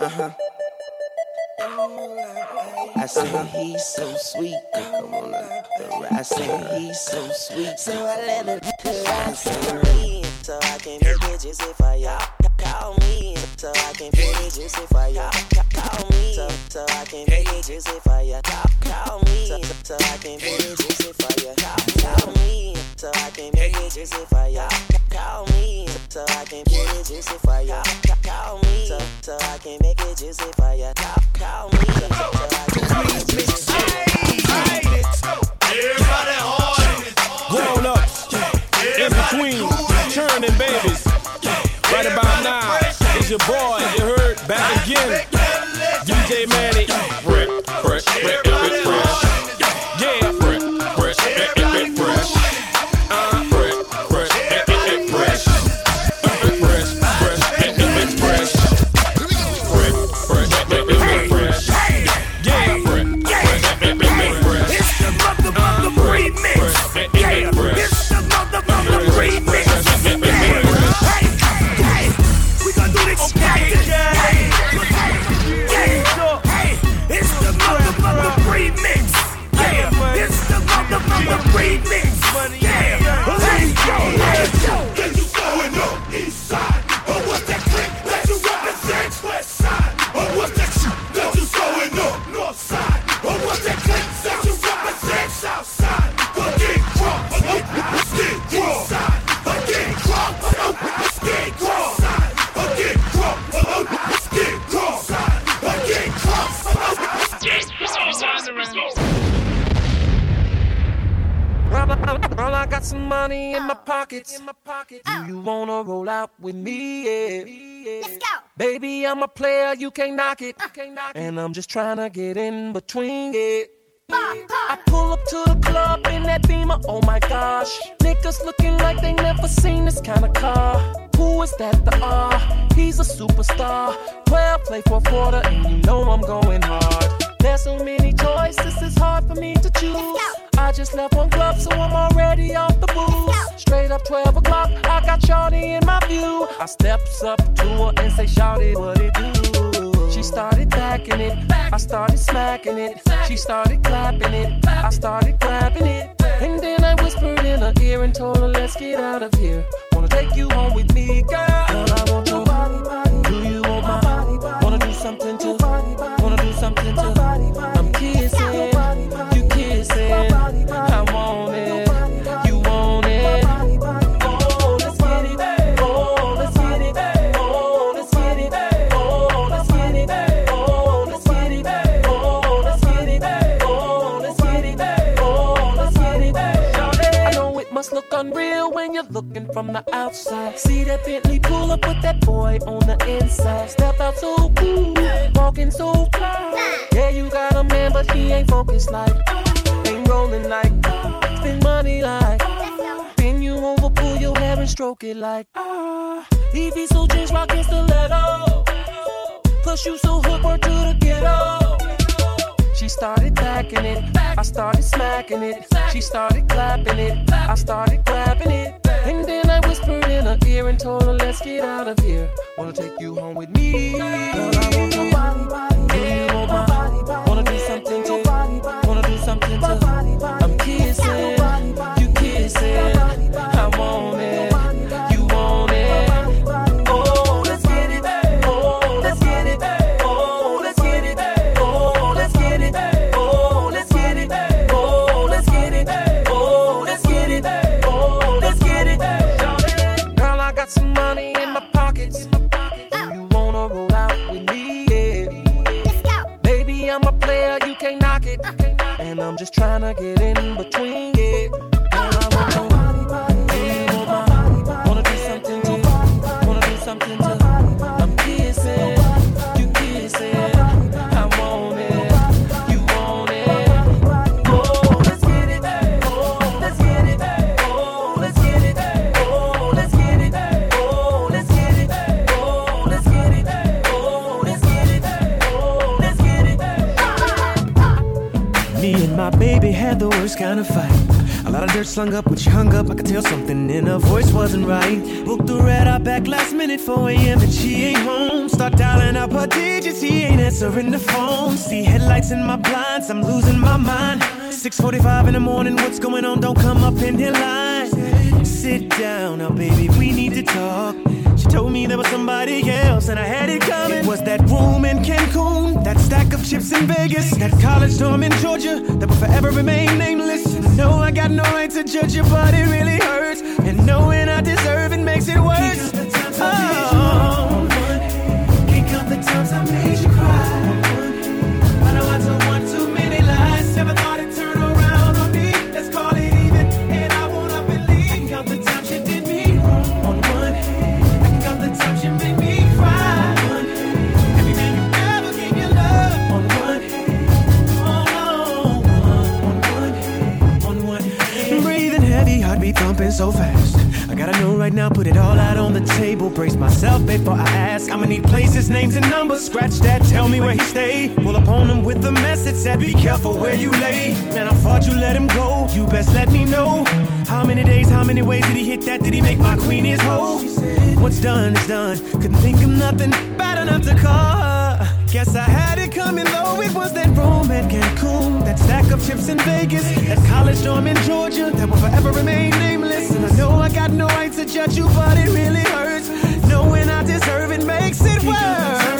Uh huh. I said he's so sweet. Come on, I said he's so sweet. So I let it cause me. So I can make it juicy for y'all. Call me. So I can make it juicy for y'all. Call me. So, so I can make it juicy for y'all. Call me. So, so I can make it juicy for y'all. Call me. So I can make it juicy for y'all. Call me. So I can make it juicy for y'all. Call me. So, so I can make it juicy for y'all. Call me. So, so I can make it juicy for Everybody hard. Grown ups, in between, churning babies. Right about now, it's your boy, you heard, back again. DJ Manny. Fresh, some money in my oh. pockets. In my pocket. Do you oh. wanna roll out with me? Yeah. Let's go. Baby, I'm a player, you can't knock it. You can't knock it. And I'm just trying to get in between it. I pull up to the club in that beamer, oh my gosh. Niggas looking like they never seen this kind of car. Who is that? The R? He's a superstar. Well, play for a quarter, and you know I'm going hard. There's so many choices, it's hard for me to choose. I just left one club, so I'm already 12 o'clock, I got Shawty in my view. I steps up to her and say, Shawty, what it do? She started backing it, I started smacking it. She started clapping it, I started clapping it. And then I whispered in her ear and told her, let's get out of here. Wanna take you home with me, girl. Girl, I want your body, body. Do you want my body, body? Wanna do something to from the outside. See that Bentley pull up with that boy on the inside. Step out so cool, walking so fly. Yeah, you got a man, but he ain't focused like. Ain't rolling like. Spend money like. Bend you over, pull your hair and stroke it like. Ah, Evisu jeans rockin' stiletto. Plus you so hood, word to the ghetto. She started backing it, I started smacking it. She started clapping it, I started clapping it. And then I whispered in her ear and told her, let's get out of here. Wanna take you home with me? Girl, I want your body, body. Trying to get in between worst kind of fight. A lot of dirt slung up when she hung up. I could tell something in her voice wasn't right. Booked the red eye back last minute, 4 a.m. and she ain't home. Start dialing up her digits, he ain't answering the phone. See headlights in my blinds, I'm losing my mind. 6:45 in the morning, what's going on? Don't come up in here line. Sit down now, baby, we need to talk. Told me there was somebody else, and I had it coming. It was that room in Cancun, that stack of chips in Vegas, that college dorm in Georgia that will forever remain nameless. No, I got no right to judge you, but it really hurts. And knowing I deserve it makes it worse. So fast. I gotta know right now, put it all out on the table. Brace myself before I ask. I'ma need places, names, and numbers. Scratch that, tell me where he stay. Pull up on him with a message said, be careful where you lay. Man, I thought you let him go. You best let me know. How many days, how many ways did he hit that? Did he make my queen his hoe? What's done is done. Couldn't think of nothing bad enough to call her. Guess I had it coming low. It was that room at Cancun, that stack of chips in Vegas, that college dorm in Georgia that will forever remain nameless. And I know I got no right to judge you, but it really hurts. Knowing I deserve it makes it worse.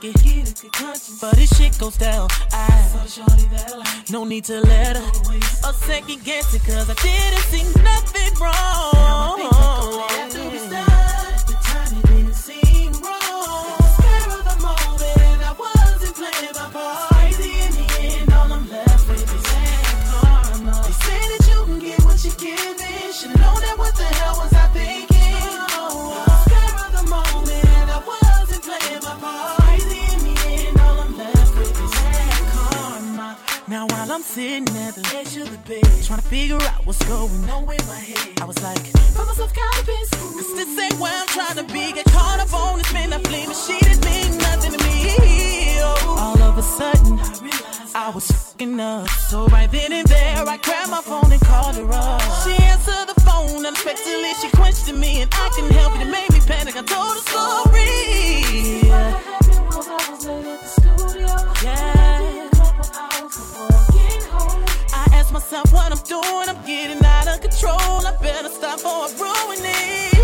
Get but this shit goes down. I no need to let her a second guess it, cause I didn't see control. I better stop or I ruin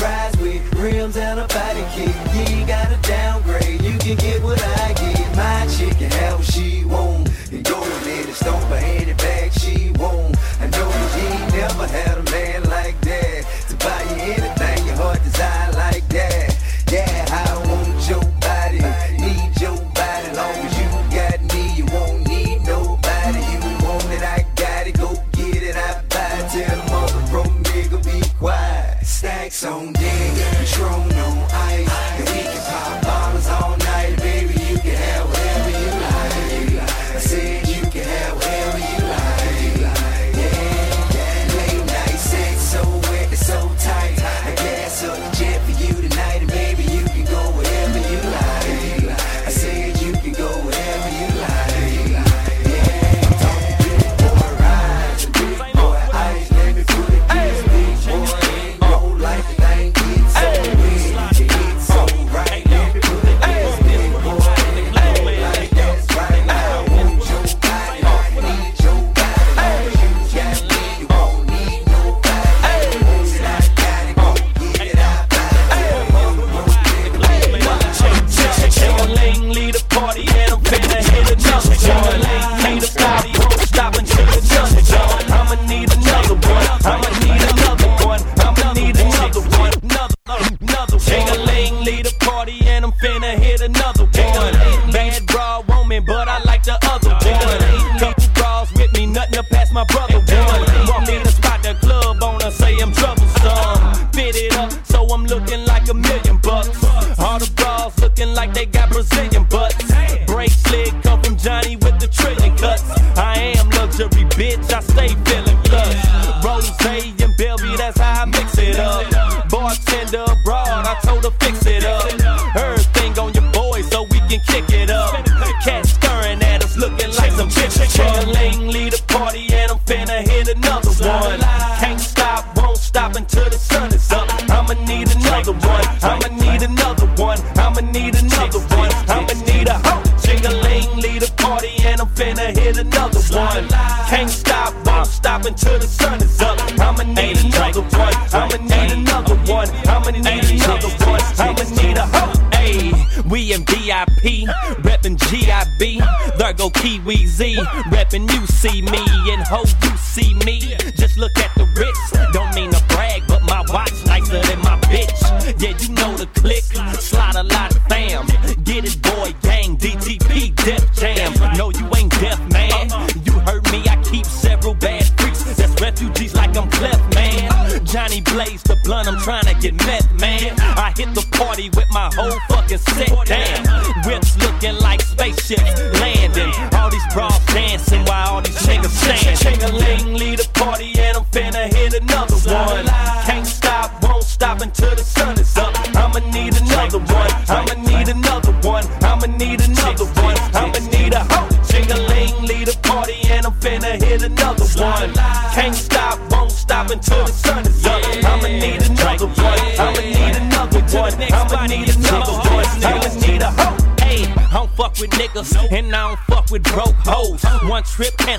Five, go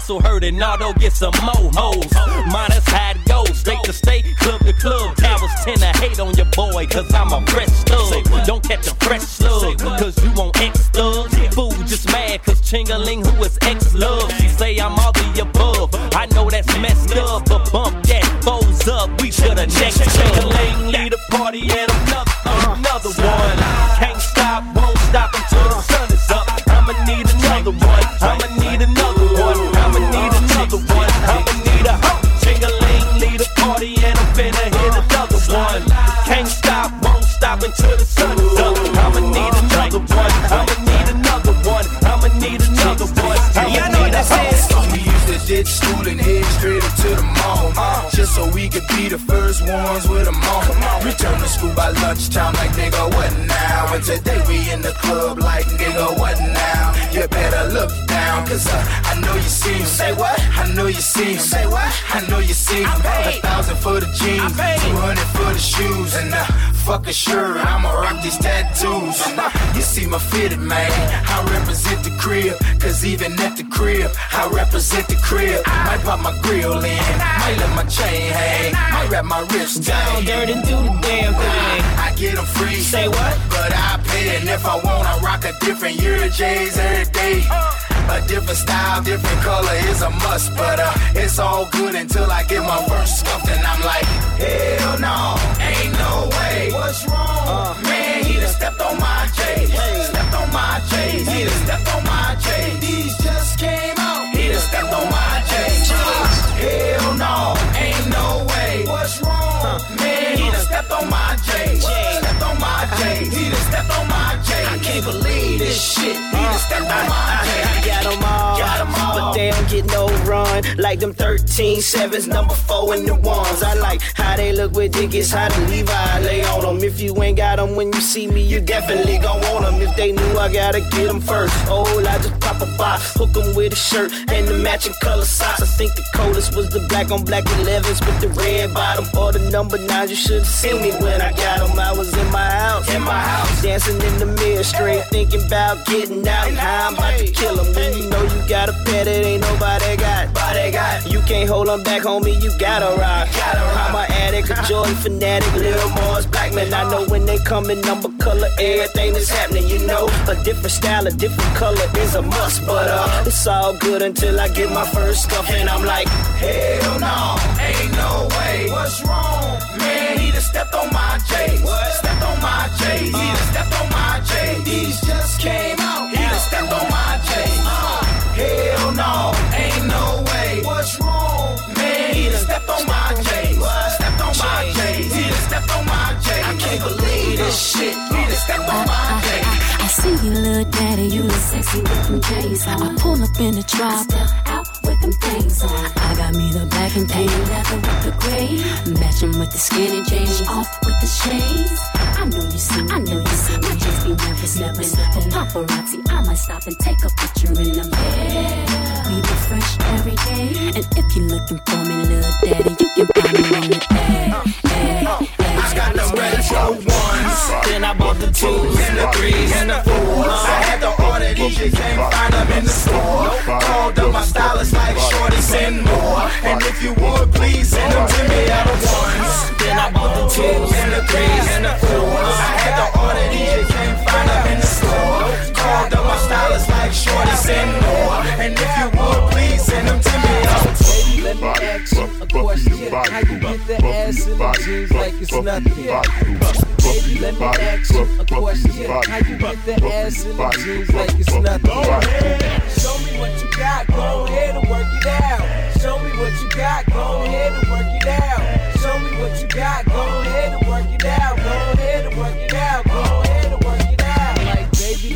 cancel hurt, and Nardo get some mo hoes. Is how it goes, state to state, club to club. Cowards tend to hate on your boy, cause I'm a fresh thug. Stop until the sun is up. I'ma need another one. I'ma need another one. I'ma need another one. I'ma need a hoe. We used to ditch school and head straight up to the mall. Just so we could be the first ones with them on. Return to school by lunchtime, like nigga, what now? And today we in the club, like nigga, what now? You better look down, cause uh, I know you see him. Say what? I know you see him. Say what? I know you see him. A thousand for the jeans, two hundred for the shoes, and uh, fuck a shirt. I'ma rock these tattoos. Uh, you see my fitted, man. I represent the crib, cause even at the crib, I represent the crib. I Might pop my grill in, might let my chain hang, might wrap my wrist down. Dirty, do the damn thing. I get them free. Say what? But I pay, and if I want, I rock a different Euro J's every day. A different style, different color is a must, but uh, it's all good until I get my first scuffed, and I'm like, hell no, ain't no way. What's wrong? Man, he done stepped on my J's, stepped on my J's, he done stepped on my J's. These just came out, he done stepped on my J's. Hell no can't believe this shit, he uh. stepped on my J's. Got 'em all, Got 'em all. but they don't get no run. Like them 13 sevens, number four and the ones. I like how they look with tickets, how the Levi lay on them. If you ain't got 'em when you see me, you definitely gon' want 'em. If they knew I gotta get 'em first. Oh, I just pop a box, hook 'em with a shirt and the matching color socks. I think the coldest was the black on black 11s with the red bottom or the number nines. You should've seen me when I got 'em. I was in my house, In my house. dancing in the mirror, straight thinking about getting out and how I'm about to kill 'em. When you know you got a pet, it ain't nobody got. Body got You can't hold 'em back, homie, you gotta ride. Gotta ride. I'm a addict, a joy fanatic, Lil Mars black man. I know when they come in number color, everything is happening, you know. A different style, a different color is a must, but uh, it's all good until I get my first scuff, and I'm like, Hell no, ain't no way. What's wrong? Stepped on my J's. Stepped on my J's. He done stepped on my J's. These just came out. He done stepped on my J's. Uh. Hell no, ain't no way. What's wrong? Man, he done stepped on my J's. Stepped on my J's. He done stepped on my J's. I can't believe this shit. He done stepped on my J's. I see you, little daddy, you look sexy with them J's. I pull up in the drop, step out with them things on. I got me the black and pink leather with the gray, matching with the skinny jeans, off with the shades. I know you see, I know you see. My jeans be never slipping. For paparazzi, I might stop and take a picture in them. Yeah, we be fresh every day. And if you're looking for me, little daddy, you can find me on the day. I got the ones. Then I bought the twos and the threes and the fours. I had to order these, you can't find them in the store. Called up my stylist like Shorty, send more. And if you would, please send them to me out of ones. Then I bought the twos and the threes and the fours. I had to order these, you can't find them in the store. Called up my stylist like Shorty, send more. And if you let me ask you a question. How you get the ass in the jeans like it's nothing? Baby, let me ask you a question. How you get the ass in the jeans like it's nothing? Go ahead, show me what you got. Go ahead and work it out. Show me what you got. Go ahead and work it out. Show me what you got. Go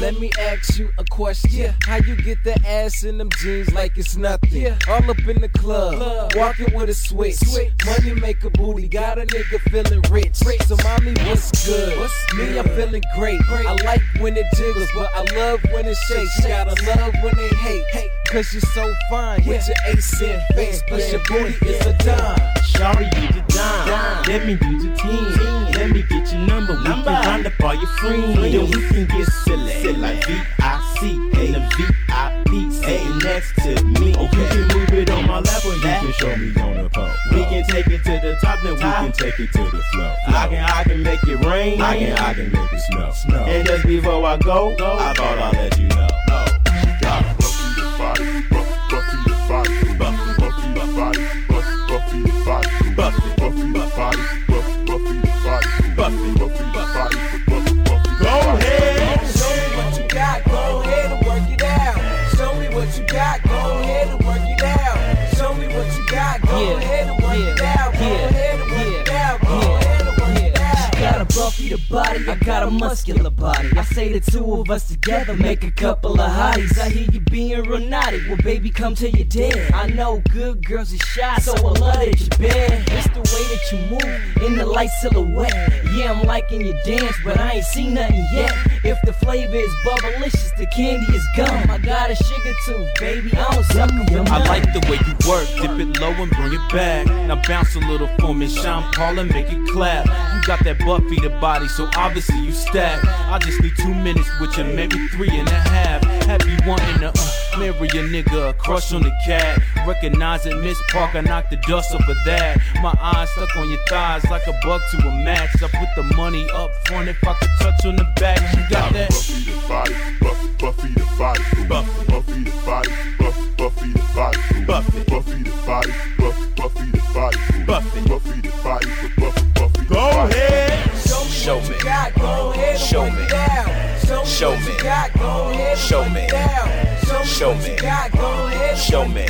let me ask you a question. How you get the ass in them jeans like it's nothing? All up in the club, walking with a switch. Money make a booty, got a nigga feeling rich. So, mommy, what's good? what's Me, I'm feeling great. I like when it jiggles, but I love when it shakes. You gotta love when they hate. hate. Cause you're so fine with your ace in face. Plus, your booty is a dime. Shawty, you the dime. Let me use the team. let me get your number. We can round up all your friends. Then we can get silly. Sit like V-I-C in the VIP sitting next to me. Okay. You can move it on my level. You can show me on the pole. We can take it to the top, then we can take it to the floor. I can, I can make it rain. I can, I can make it snow. snow. And just before I go, I thought I'd let you know. The body, I got a muscular body. I say the two of us together make a couple of hotties. I hear you being real naughty, well baby come to your dad. I know good girls are shy, so I love that you're bad. It's the way that you move in the light silhouette. Yeah, I'm liking your dance, but I ain't seen nothing yet. If the flavor is bubblicious, the candy is gum. I got a sugar tooth, baby, I don't suck 'em, I like the way you work, dip it low and bring it back. Now bounce a little for me, Sean Paul and make it clap. You got that Buffy the body, so obviously you stack. I just need two minutes with you, maybe three and a half. Have you wanting to uh, marry a nigga, a crush on the cat? Recognize it, Miss Parker, knock the dust off of that. My eyes stuck on your thighs like a bug to a match. I put the money up front if I could touch on the back. You got that? Buffy the body, Buffy, Buffy the body, Buffy, Buffy the body, Buffy, Buffy the body, Buffy, Buffy the body, Buffy, Buffy the body, Buffy, Buffy the body, Buffy, Buffy. Go ahead. Show me what you got. Go ahead Show me. it out. Show what me. you got. Go ahead Show work me. Show me. Show me.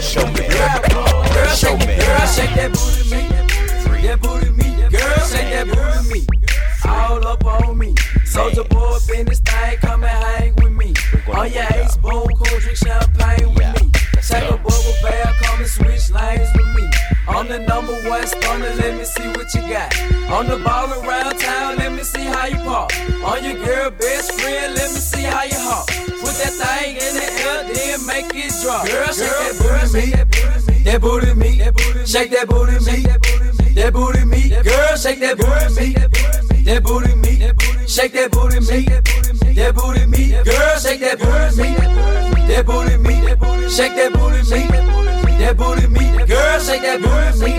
Show me. Girl, show me. Girl, shake that booty me. That booty me. Girl, shake that booty me. All up on me. Soldier boy in this thing, come and hang with me. On your ace boom, cool, drink champagne with me. Take a bubble bath, come and switch lanes with me. I'm the number one stunner, let me see what you got. On the ball around town, let me see how you pop. On your girl best friend, let me see how you hop. Put that thing in the air, then make it drop. Girl, shake that booty me. That booty me. Shake that booty me. That booty me. Girl, shake that booty me. That booty me. Shake that booty me. That booty me. Girl, shake that booty me. That booty me. Shake that booty me. That booty me. Girl, shake that booty me.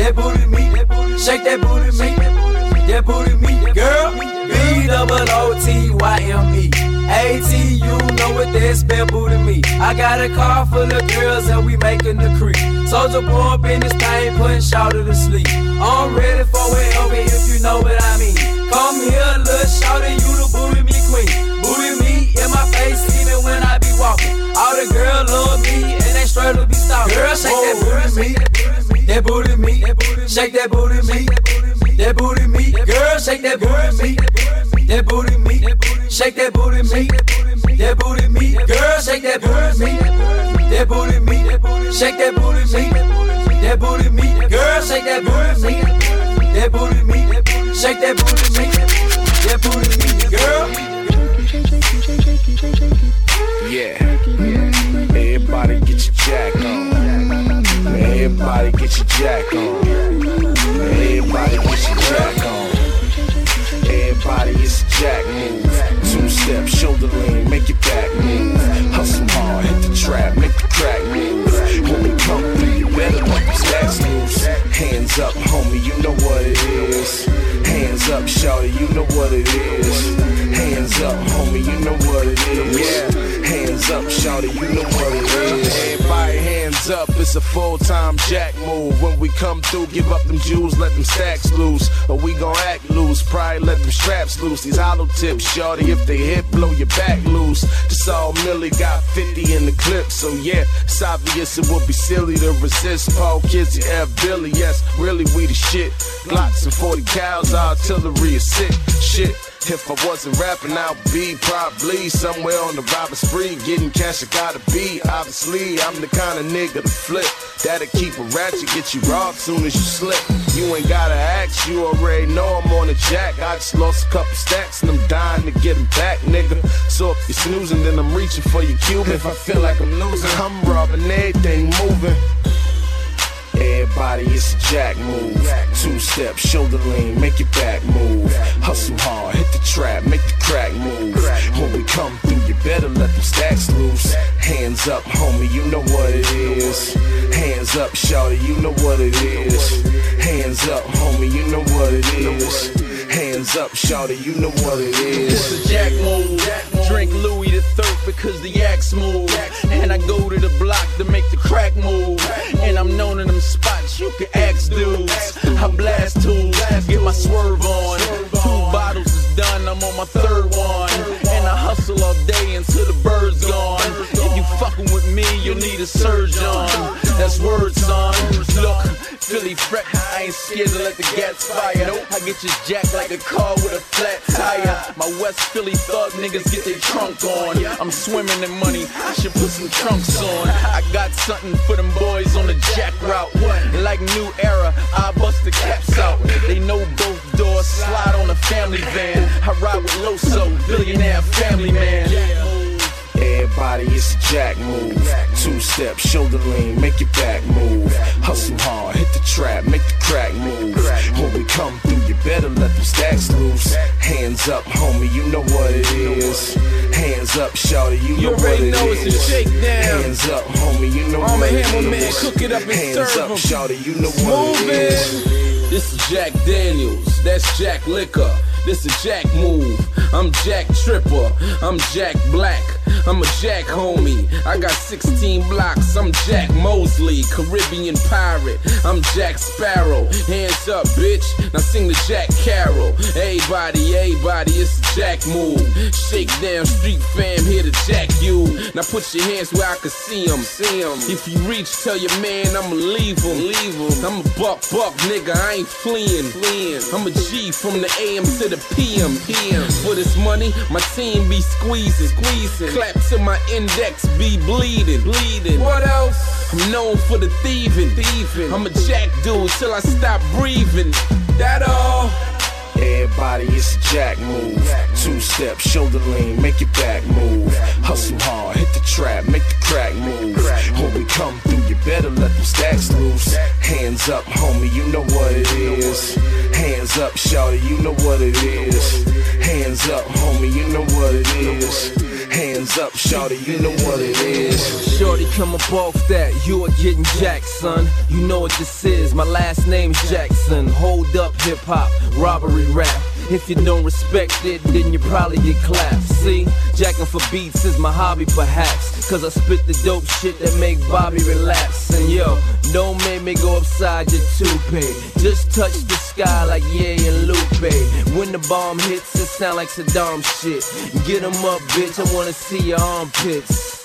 That booty me. Shake that booty me. That booty me. Girl, B double O T Y M E. A T, you know what that spell booty me. I got a car full of girls and we making the creek. Soldier boy up in this thing, putting shouter to sleep. I'm ready for whatever if you know what I mean. Come here, little shouter, you the booty me queen. Booty me in my face even when I walking. All the girls love me and they straight to be stalking. Girl, shake that booty me. That booty me. Shake that booty me. That booty me. Girl, shake that booty me. That booty me. Shake that booty me. That booty me. Girl, shake that booty me. That booty me. Shake that booty me. That booty me. Girl, shake that booty me. That booty me. Shake that booty me. That booty me. Girl. Yeah. Everybody get your jack on. Everybody get your jack on. Everybody get your jack on. Everybody it's a jack move. Two step, shoulder lean, make your back move. Hustle hard, hit the trap, make the crack move. When we come through, you better let them stacks loose. Hands up, homie, you know what it is. Hands up, shawty, you know what it is. Hands up, homie, you know what it is. Yeah. Hands up, shawty, you know what it is. Everybody hands up, it's a full-time jack move. When we come through, give up them jewels, let them stacks loose. Or we gon' act loose, probably let them straps loose. These hollow tips, shawty, if they hit, blow your back loose. This all Millie got 50 in the clip, so yeah, it's obvious it would be silly to resist. Paul Kizzy, F. Billy, yes, really we the shit. Glocks and 40 cals, artillery is sick. Shit. If I wasn't rapping, I'd be probably somewhere on the robber spree. Getting cash, I gotta be. Obviously, I'm the kind of nigga to flip. That'll keep a ratchet, get you robbed soon as you slip. You ain't gotta ask, you already know I'm on the jack. I just lost a couple stacks and I'm dying to get them back, nigga. So if you're snoozing, then I'm reaching for your Cuban. If I feel like I'm losing, I'm robbing everything moving. Everybody, it's a jack move. Two step, shoulder lean, make your back move. Hustle hard, hit the trap, make the crack move. When we come through, you better let them stacks loose. Hands up, homie, you know what it is. Hands up, shawty, you know what it is. Hands up, homie, you know what it is. Hands up, shawty, you know what it It's is. a jack move. Drink Louis Because the yak's move. And I go to the block to make the crack move. And I'm known in them spots, you can ask dudes. I blast tools, get my swerve on. Two bottles is done, I'm on my third one. And I hustle all day until the bird's gone. If you fucking with me, you'll need a surgeon. That's word, son. Look, Philly fret, I ain't scared to let the gas fire. I get you jacked like a car with a flat tire. My West Philly thug niggas get their trunk on. I'm swimming in money, I should put some trunks on. I got something for them boys on the jack route. Like new era, I bust the caps out. They know both doors, slide on a family van. I ride with Loso, billionaire family man. Everybody, it's a jack move. Two step, shoulder lean, make your back move. Hustle hard, hit the trap, make the crack move. When we come through, you better let them stacks loose. Hands up, homie, you know what it is. Hands up, shawty, you know You what already it know it's a is. shakedown. Hands up, homie, you know I'm what a it hammer man, cook it up and Hands serve up, 'em. shawty, you know what it is. This is Jack Daniels, that's Jack Liquor. This is Jack Move. I'm Jack Tripper. I'm Jack Black. I'm a Jack homie. I got 16 blocks. I'm Jack Mosley, Caribbean pirate. I'm Jack Sparrow. Hands up, bitch. Now sing the Jack Carol. Everybody, everybody, it's the Jack Move. Shake down, street fam, here to Jack you. Now put your hands where I can see 'em. See 'em. If you reach, tell your man I'ma leave him. Leave him. I'm a buck, buck, nigga. I ain't fleeing. Fleeing. I'm a G from the AM to the PM. PM. For this money, my team be squeezing. Squeezing. Clap to my index, be bleeding. Bleeding. What else? I'm known for the thieving. Thieving. I'm a jack dude till I stop breathing. That all. Everybody, it's a jack move. Two step, shoulder lean, make your back move. Hustle hard, hit the trap, make the crack move. When we come through, you better let them stacks loose. Hands up, homie, you know what it is. Hands up, shawty, you know what it is. Hands up, homie, you know what it is. Hands up, shawty, you know what it is. Shorty, come up off that. You are getting jacked, son. You know what this is. My last name's Jackson. Hold up, hip hop, robbery rap. If you don't respect it, then you probably get clapped. See, jacking for beats is my hobby, perhaps. Cause I spit the dope shit that make Bobby relax. And yo, don't make me go upside your toupee. Just touch the sky like yeah and Lupe. When the bomb hits, it sound like Saddam shit. Get 'em up, bitch. I wanna see your armpits.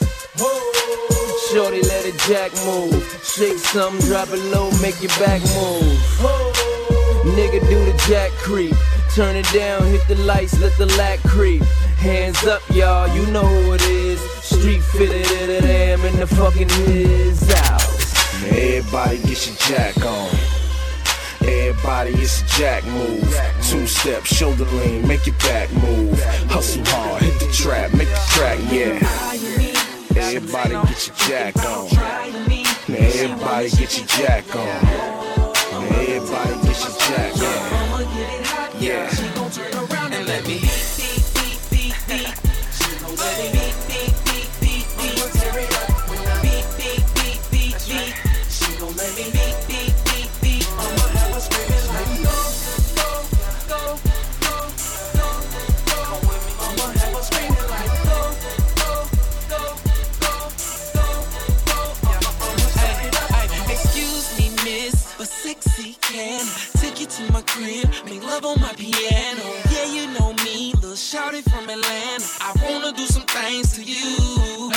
Shorty, let it jack move. Shake something, drop it low, make your back move. Nigga, do the jack creep. Turn it down, hit the lights, let the lack creep. Hands up, y'all, you know who it is. Street fitted it, it am in the fucking his house. Everybody get your jack on. Everybody, it's a jack move. Two step, shoulder lean, make your back move. Hustle hard, hit the trap, make the track, yeah. Everybody get your jack on. Everybody get your jack on. Everybody get your jack on. Yeah. Can take you to my crib, make love on my piano. Yeah, you know me, little shouty from Atlanta. I wanna do some things to you.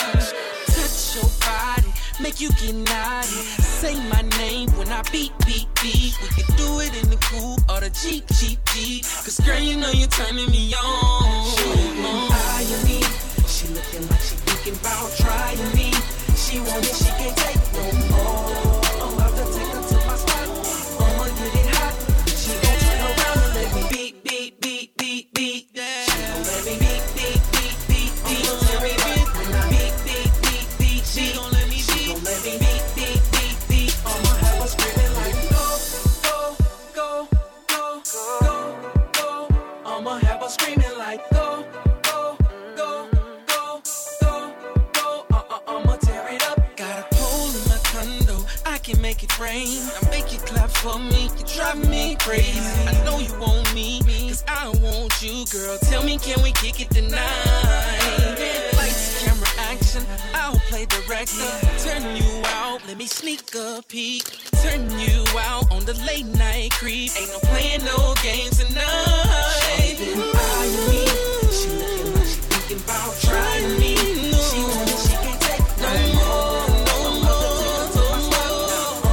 Touch your body, make you get naughty. Say my name when I beat, beat, beat. We can do it in the coupe or the Jeep, Jeep, Jeep. Cause girl, you know you're turning me on. She eyeing me, she looking like she thinking about trying me. She want it, she can't take no more. Creep. Ain't no playing no games tonight. She been eyeing me. She looking like she thinking about trying me. She want it, she can't take no more. No more. So I.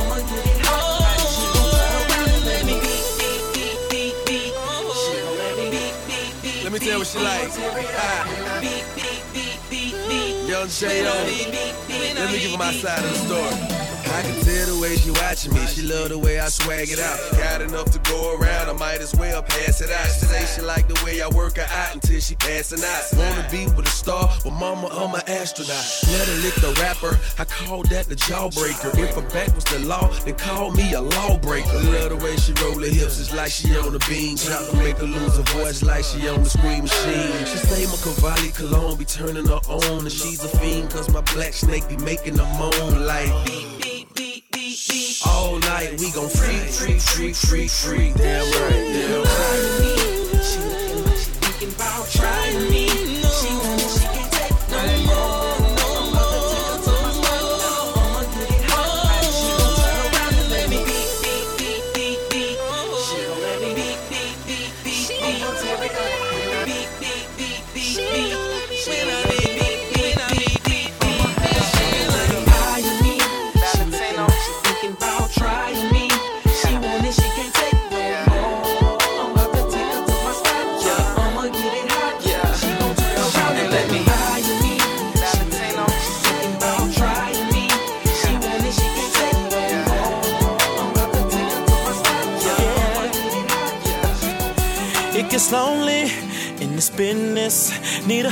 I'ma get it hot. She gon' turn around and let me beat, beat, beat, beat, beat. She gon' let me beat, beat, beat. Let me tell you what she like. Ah. Beat, beat, beat, beat, beat. Young J.O. Let me give her my side of the story. I can tell the way she watching me. She love the way I swag it out. Got enough to go around, I might as well pass it out. She she like the way I work her out until she passing out. Wanna be with a star, but mama, I'm an astronaut. Let her lick the rapper, I call that the jawbreaker. If her back was the law, then call me a lawbreaker. Love the way she roll her hips, it's like she on the bean. Chop to make her lose her voice like she on the screen machine. She say my Cavalli cologne be turning her on, and she's a fiend cause my black snake be making her moan like. All night we gon' freak, freak, freak, freak, freak. Damn right, damn right.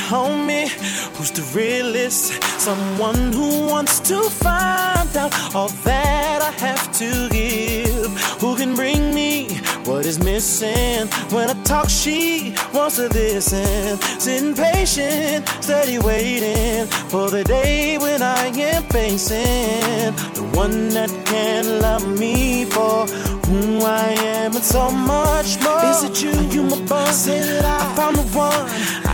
Homie who's the realest. Someone who wants to find out all that I have to give. Who can bring me what is missing? When I talk, she wants to listen. Sitting patient, steady waiting for the day when I am facing the one that can love me for who I am and so much more. Is it you? You my boss? Say that I found the one.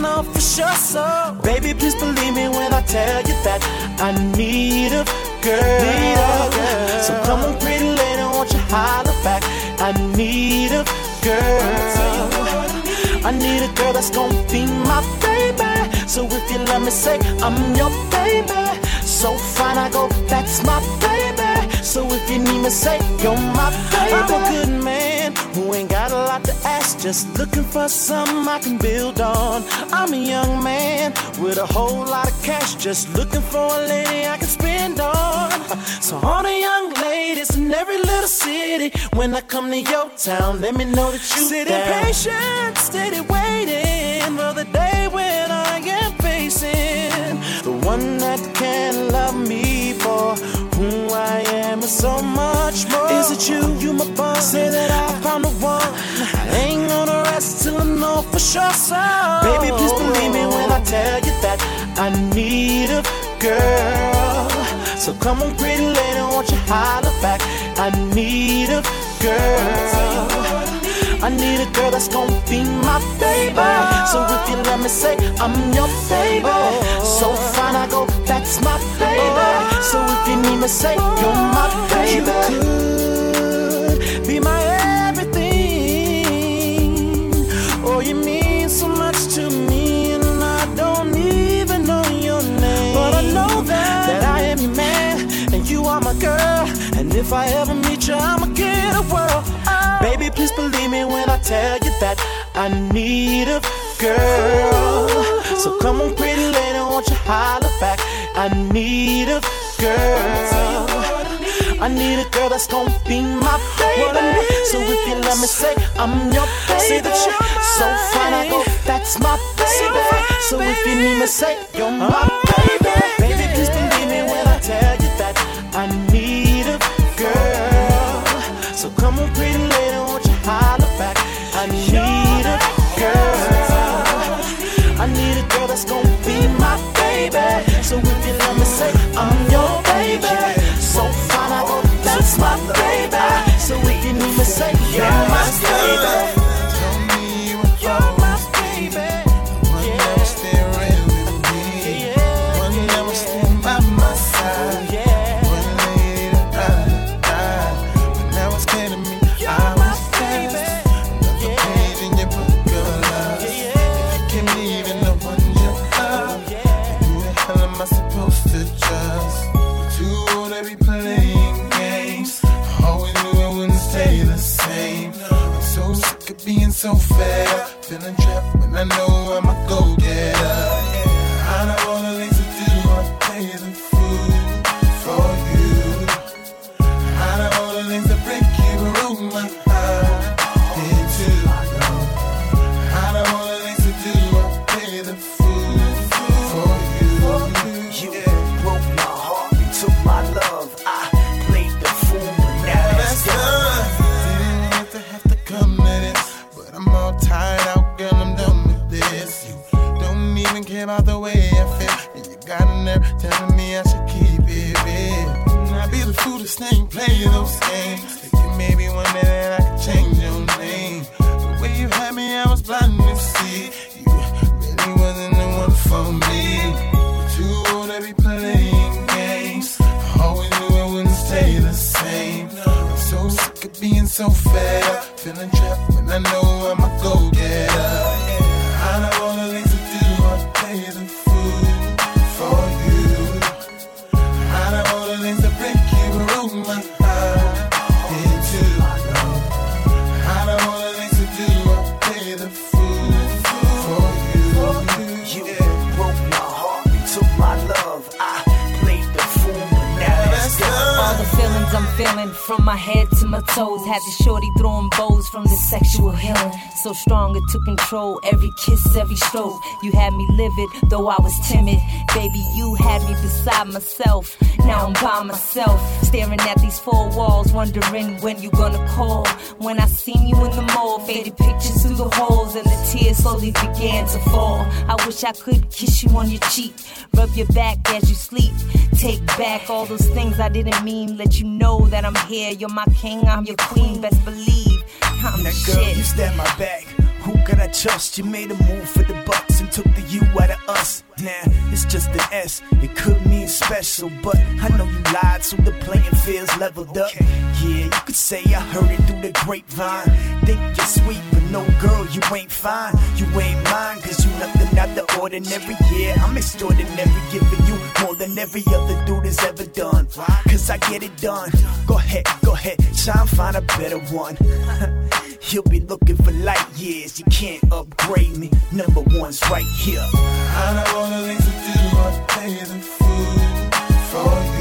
Know for sure. So, baby, please believe me when I tell you that I need a girl. Need a girl. So come on, pretty lady, won't you holler back? I need a girl. I need a girl that's gonna be my baby. So if you let me say I'm your baby, so fine I go, that's my baby. So if you need me, say you're my baby. I'm a good man who ain't got a lot to ask, just looking for something I can build on. I'm a young man with a whole lot of cash, just looking for a lady I can spend on. So all the young ladies in every little city, when I come to your town, let me know that you Sitting down. patient, steady waiting for the day when I am facing the one that can love me who I am and so much more. Is it you? You my boss? Say that I found the one. I ain't gonna rest till I know for sure. So, baby, please believe me when I tell you that I need a girl. So come on, pretty lady, won't you holler back? I need a girl. I need a girl that's gonna be my baby. So if you let me say I'm your baby, so fine I go, say you're my baby. You could be my everything. Oh, you mean so much to me, and I don't even know your name. But I know that, that I am your man, and you are my girl. And if I ever meet you, I'ma get a world. Baby, please believe me when I tell you that I need a girl. So come on, pretty lady, won't you holler back? I need a girl. I need a girl that's gonna be my baby. So if you let me say I'm your baby, so fine I go, that's my baby. So if you need me, say you're my baby. Baby, please believe me when I tell you that I need a girl. So come on, pretty games. Like you maybe one that I could change your name. The way you had me, I was blind to see you really wasn't the one for me. Too old to be playing games. I always knew it wouldn't stay the same. I'm so sick of being so fair. Feeling trapped when I know I'm my head to my toes. Had the shorty throwing bows from the sexual healing. So strong it took control. Every kiss, every stroke. You had me livid, though I was timid. Baby, you had me beside myself. Now I'm by myself, staring at these four walls, wondering when you gonna call. When I seen you in the mall, faded pictures through the holes, and the tears slowly began to fall. I wish I could kiss you on your cheek, rub your back as you sleep. Take back all those things I didn't mean. Let you know that I'm here. You're my king, I'm your queen. Best believe I'm Now, the girl, shit. you stand my back. Who could I trust? You made a move for the bucks and took the you out of us. Now, it's just an S. It could mean special, but I know you lied, so the playing field's leveled up. Yeah, you could say I heard it through the grapevine. Think you're sweet, but no, girl, you ain't fine. You ain't mine, cause you nothing out the ordinary. Yeah, I'm extraordinary, giving you more than every other dude has ever done. Cause I get it done. Go ahead, go ahead, try and find a better one. You'll be looking for light years. You can't upgrade me. Number one's right here. All the things to do, I pay the food for you.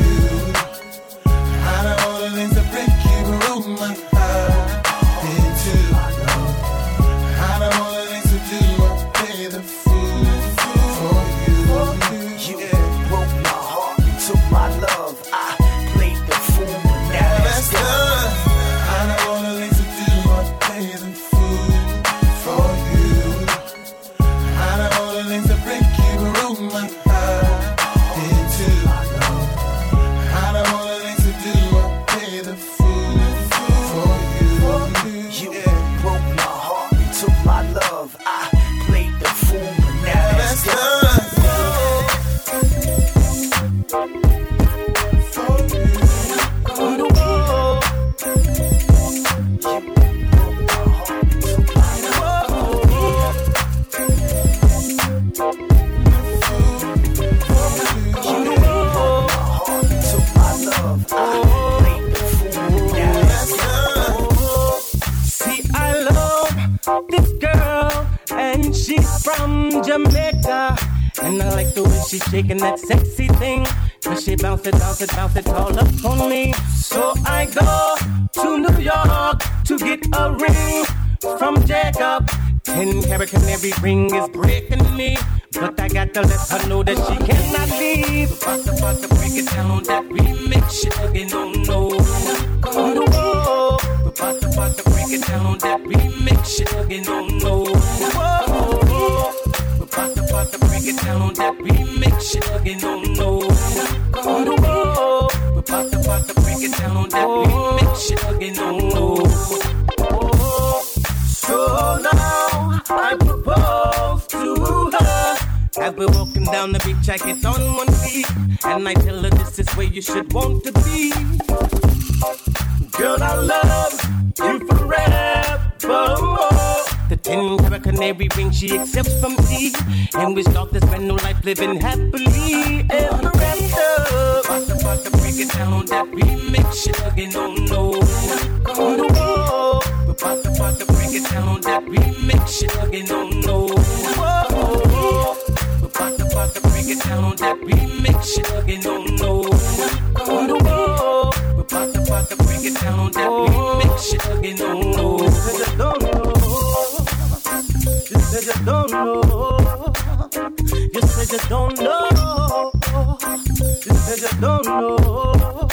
Don't know.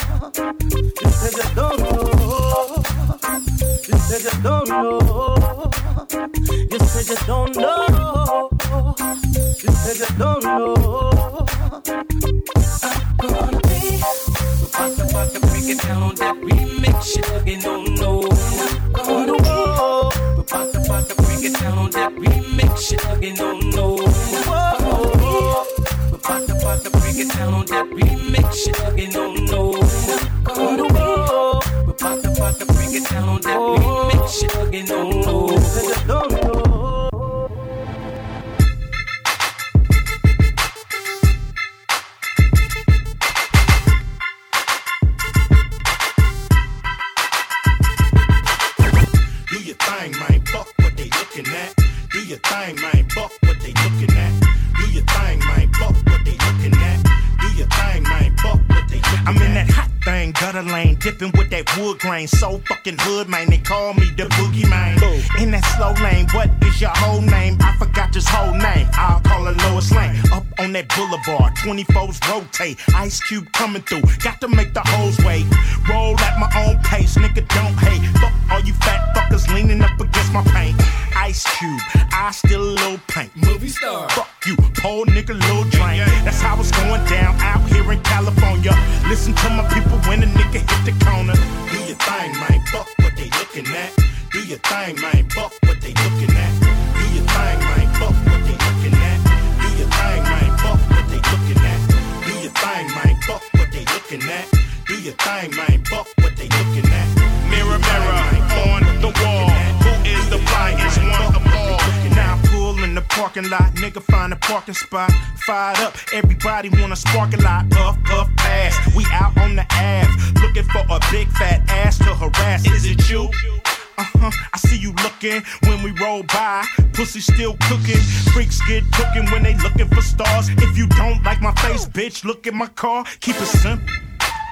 You said you don't know. You said you don't know. You said you don't know. You said you don't know. I'm gonna be. About to, about to break it down that remix shit again, oh no. Oh no. About to, about to break it down that remix shit again, oh no. To break it down on that remix shit again, oh no. Oh no. About to, about to break it down on that remix shit again, oh no. Grain. So fucking hood, man. They call me the boogie man. In that slow lane, what is your whole name? I forgot his whole name. I'll call her Lois Lane. Up on that boulevard, 24s rotate. Ice Cube coming through, got to make the hoes wait. Roll at my own pace, nigga, don't hate. Fuck all you fat fuckers leaning up against my paint. Ice Cube, I still a little paint. Movie star. Fuck you, poor nigga, little drain. That's how it's going down out here in California. Listen to my people when a nigga hit the corner. Do your thing, man. Fuck what they looking at. Do your thing, man. Fuck what they looking at. Do your thing, man. Fuck what they looking at. Looking at. Do your thing, man. Fuck what they looking at. Mirror, mirror on the wall. Who is the flyest one of all? Now pull in the parking lot, nigga find a parking spot. Fired up, everybody wanna spark a lot. Puff, puff, pass. We out on the Ave, looking for a big fat ass to harass. Is it you? Uh-huh, I see you looking when we roll by. Pussy still cooking. Freaks get cooking when they looking for stars. If you don't like my face, bitch, look at my car. Keep it simple.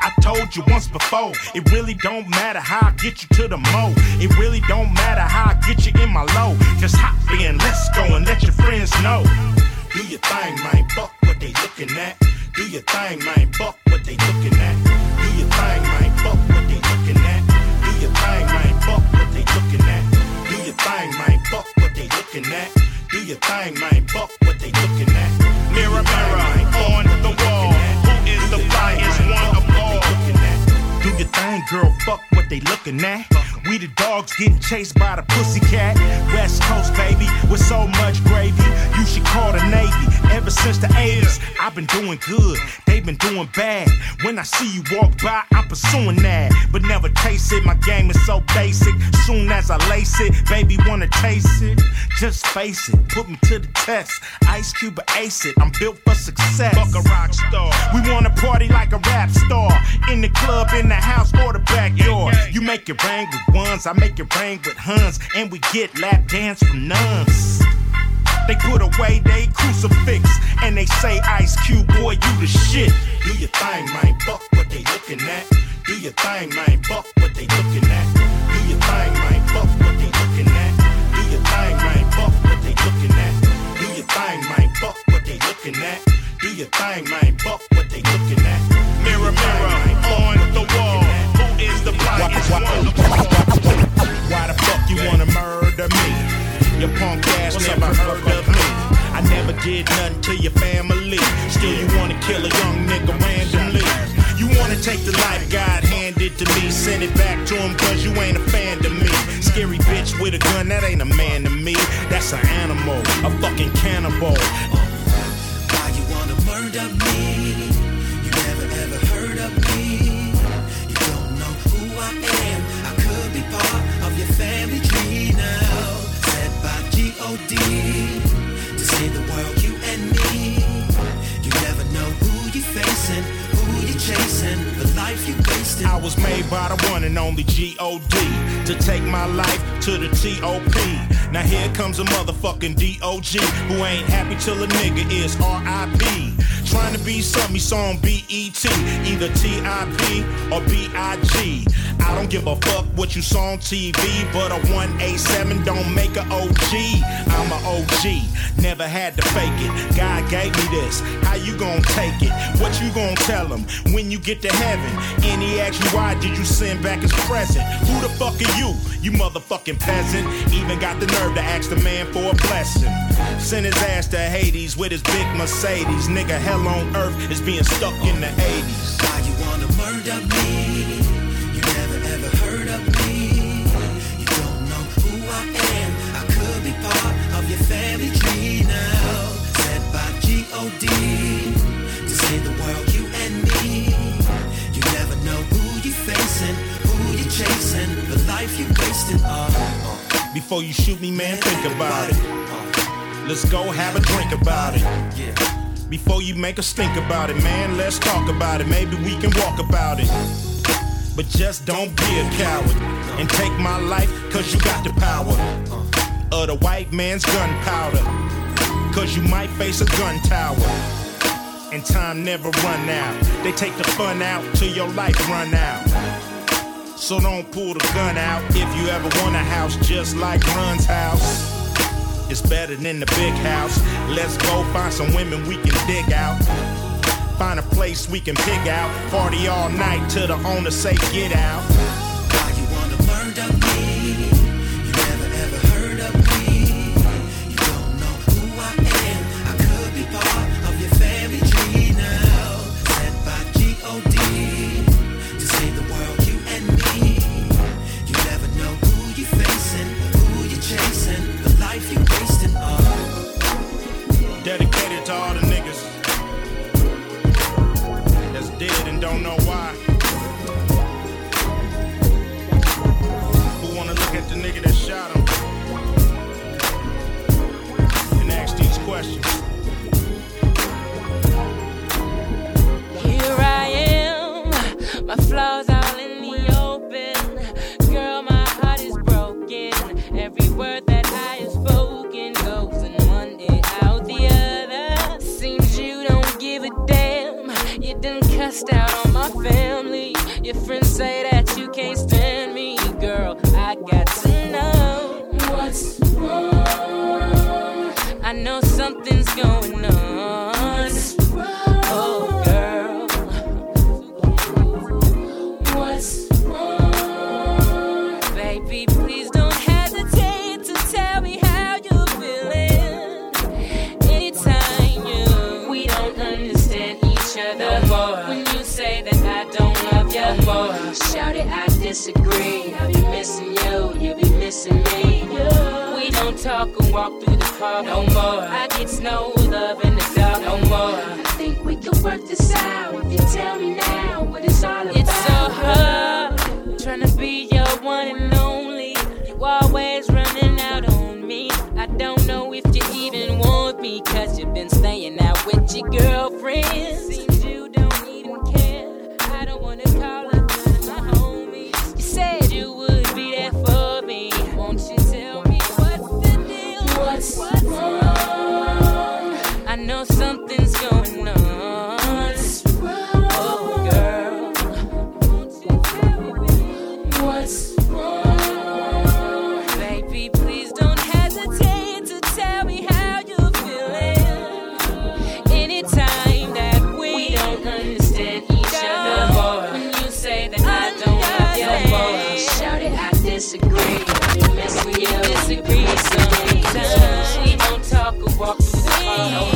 I told you once before, it really don't matter how I get you to the mo. It really don't matter how I get you in my low. Just hop in, let's go and let your friends know. Do your thing, man. Fuck what they looking at. Do your thing, man. Fuck what they looking at. Do your thing, man. Fuck what they looking at. Your thing, man. Fuck what they looking at. Do your thing, man. Fuck what they looking at. Mirror, mirror on the wall. Who is the flyest one your thing, girl. Fuck what they looking at. We the dogs getting chased by the pussycat. West Coast, baby, with so much gravy. You should call the Navy. Ever since the 80s, I've been doing good. They've been doing bad. When I see you walk by, I'm pursuing that. But never chase it. My game is so basic. Soon as I lace it, baby wanna taste it. Just face it. Put me to the test. Ice Cube or ace it. I'm built for success. Fuck a rock star. We wanna party like a rap star. In the club, in the house, or the backyard. You make it rain with ones, I make it rain with huns, and we get lap dance from nuns. They put away they crucifix, and they say, Ice Cube, boy, you the shit. Do your thing, man. Fuck what they looking at. Do your thing, man. Fuck what they looking at. Do your thing, man. Fuck what they looking at. Do your thing, man. Fuck what they looking at. Do your thing, man. Fuck what they looking at. Do your thing, man. Fuck what they looking at. Mirror, mirror on the wall. Who is the flyest one? Why the fuck you wanna murder me? Your punk ass What's never heard of me. I never did nothing to your family. Still, you wanna kill a young nigga randomly. You wanna take the life God handed to me, send it back to him cause you ain't a fan to me. Scary bitch with a gun, that ain't a man to me. That's an animal, a fucking cannibal. Why you wanna murder me? G-O-D to save the world, you and me. You never know who you're facing, who you're chasing, the life you wasting. I was made by the one and only G-O-D to take my life to the T-O-P. Now here comes a motherfucking D-O-G who ain't happy till a nigga is R-I-P. Trying to be something he saw on B-E-T, either T-I-P or B-I-G. I don't give a fuck what you saw on TV, but a 187 don't make a OG. I'm a OG, never had to fake it. God gave me this, how you gonna take it? What you gonna tell him when you get to heaven? And he asks you why did you send back his present? Who the fuck are you, you motherfucking peasant? Even got the nerve to ask the man for a blessing. Send his ass to Hades with his big Mercedes. Nigga, hell on earth is being stuck in the 80s. Why you wanna murder me? You never ever heard of me. You don't know who I am. I could be part of your family tree now. Set by G-O-D to save the world, you and me. You never know who you facing, who you chasing, the life you wasting. Uh, Before you shoot me, man, think about it. Let's go have a drink about it. Before you make a stink about it, man, let's talk about it. Maybe we can walk about it. But just don't be a coward and take my life, cause you got the power of the white man's gunpowder. Cause you might face a gun tower. And time never run out. They take the fun out till your life run out. So don't pull the gun out if you ever want a house just like Run's house. It's better than the big house. Let's go find some women we can dig out. Find a place we can pig out. Party all night till the owner say get out. Disagree. I be missing you, you talk and walk through the park no more. I get snow love in the dark no more. I think we can work this out. If you tell me now what it's all about. It's so hard trying to be your one and only. You always running out on me. I don't know if you even want me, cause you've been staying out with your girlfriends. Seems you don't even care. I don't wanna call deal? no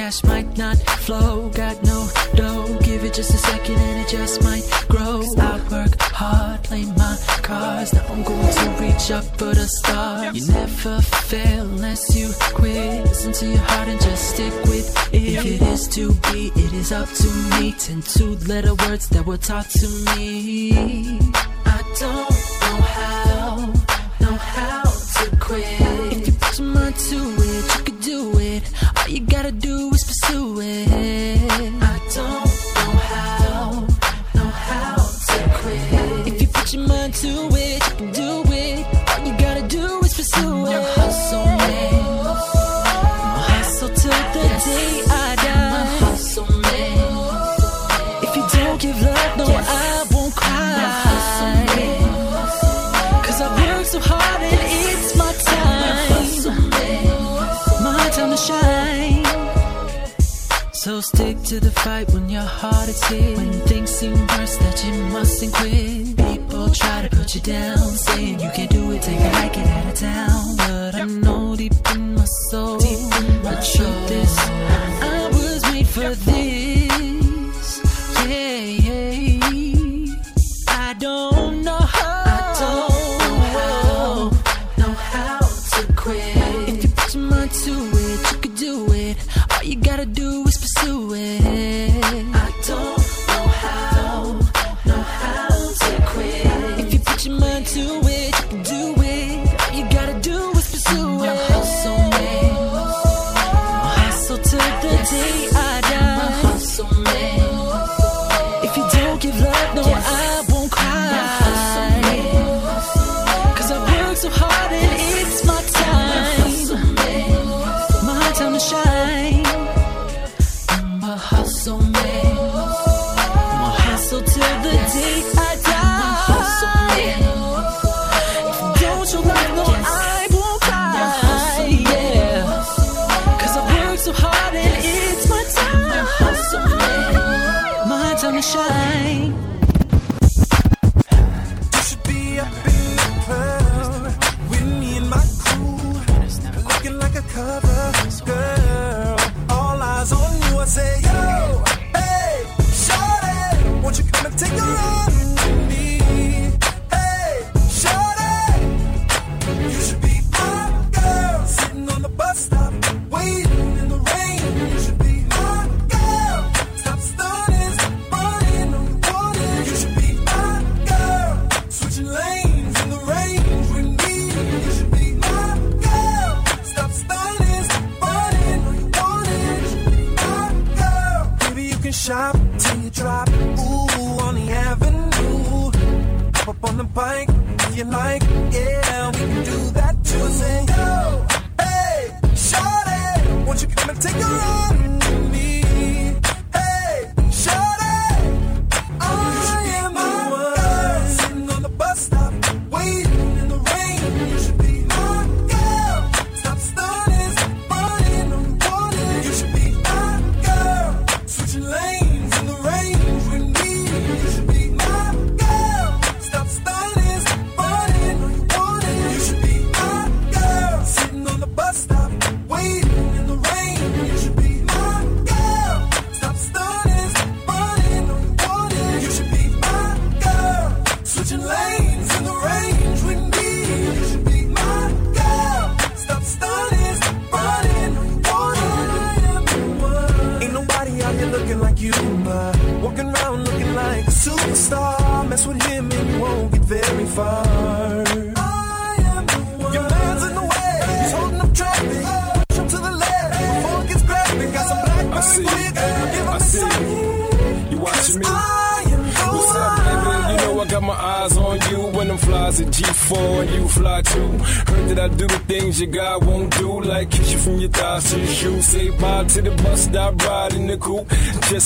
cash might not flow. Got no dough, give it just a second and it just might grow. I work hard, play my cards. Now I'm going to reach up for the stars. You never fail unless you quit. Listen to your heart and just stick with it. If it is to be, it is up to me. Ten two letter words that were taught to me. I don't do it. your heart it's hit When things seem worse that you mustn't quit People try to put you down Saying you can't do it, take it like it out of town. But I know deep in my soul deep in my The truth soul. is I was made for this.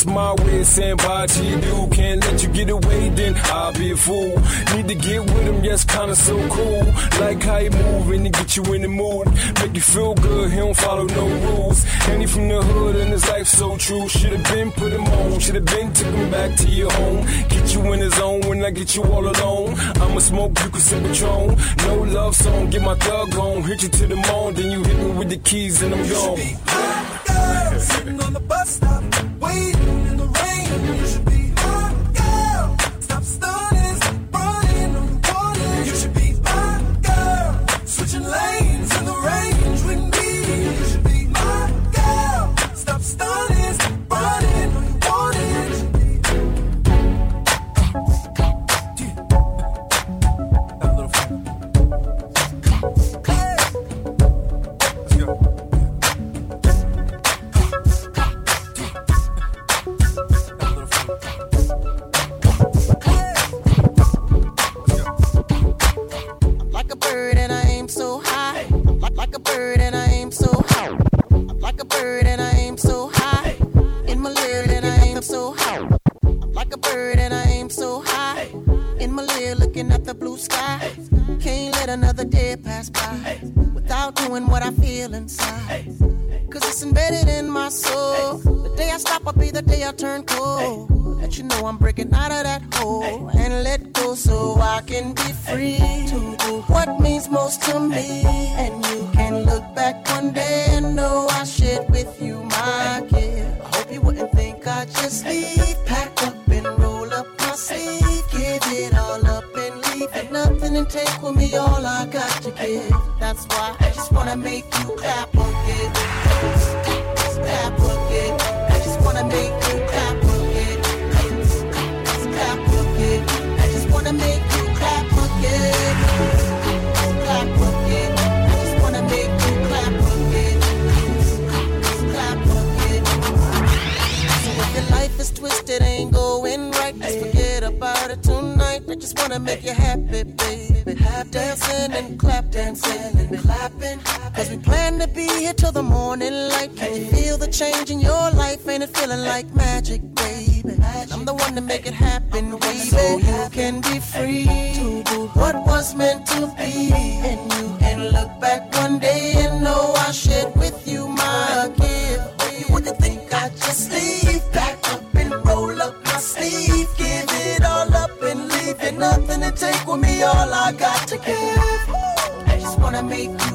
My way of saying bye to you. Can't let you get away, then I'll be a fool. Need to get with him, yes, kinda so cool. Like how he moving and get you in the mood. Make you feel good, he don't follow no rules. And he from the hood and his life so true. Should've been put him on, should've been took him back to your home. Get you in his zone when I get you all alone. I'ma smoke, you can sip Patron. No love song, get my thug on. Hit you to the moon, then you hit me with the keys and I'm gone. Sitting on the bus stop change in your life, ain't it feeling like magic, baby? I'm the one to make it happen, baby. So you can be free to do what was meant to be, and you can look back one day and know I shared with you my gift. You wouldn't think I just leave, back up and roll up my sleeve, give it all up and leave it nothing to take with me, all I got to give. I just wanna make you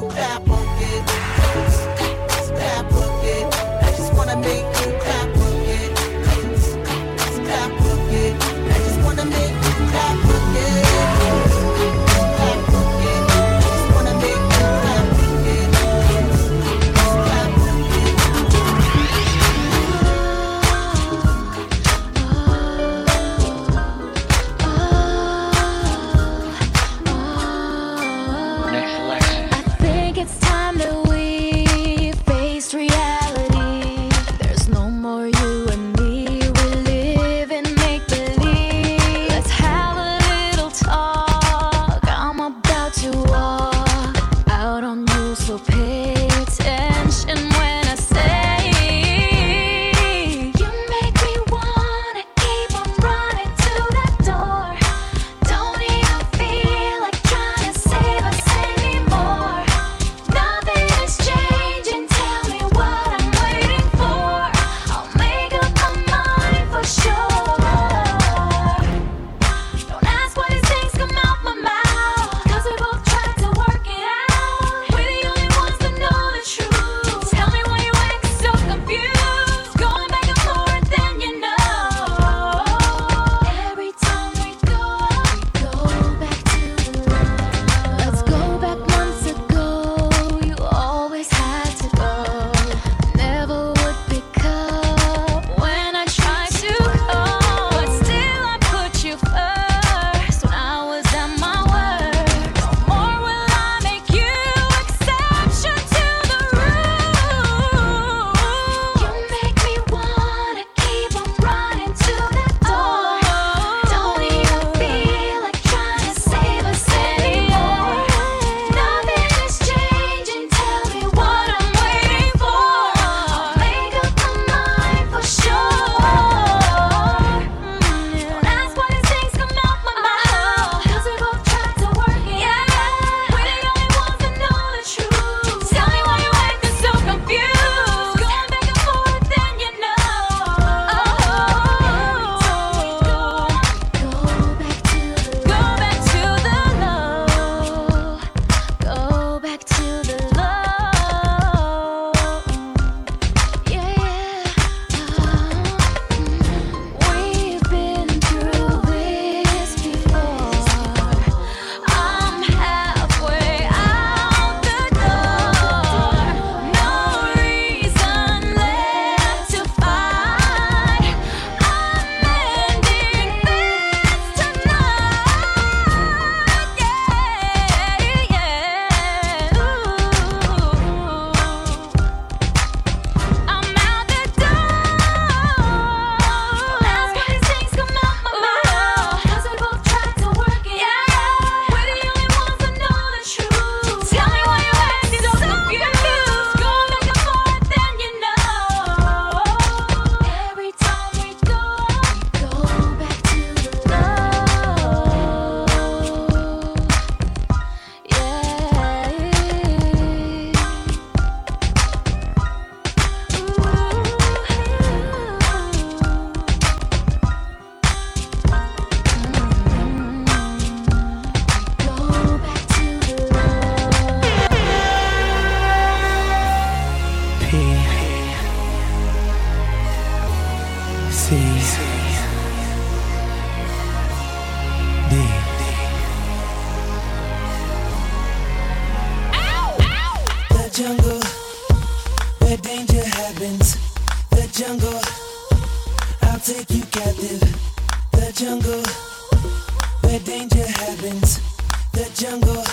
jungle.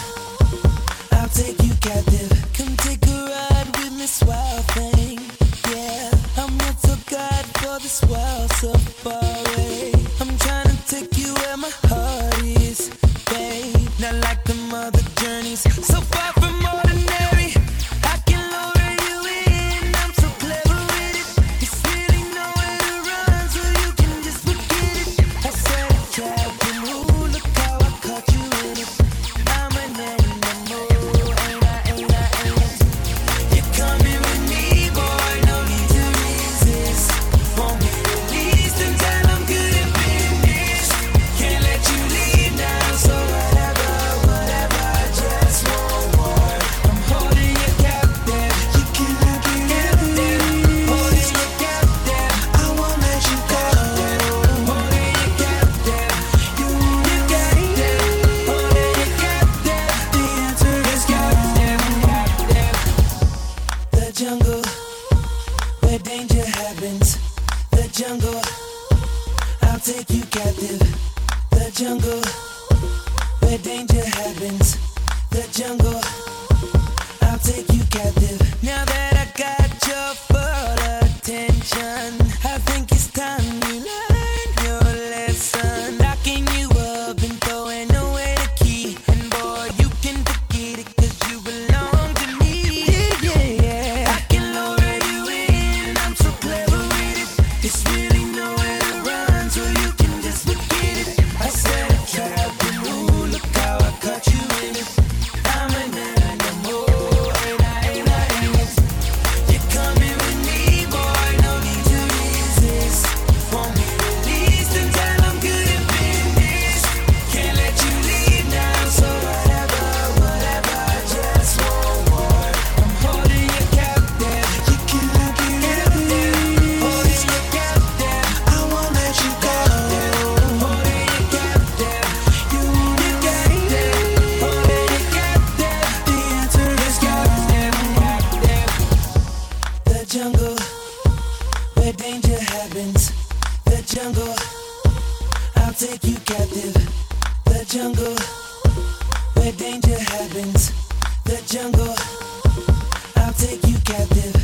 I'll take you captive. jungle where danger happens. The jungle, I'll take you captive. The jungle where danger happens. The jungle, I'll take you captive.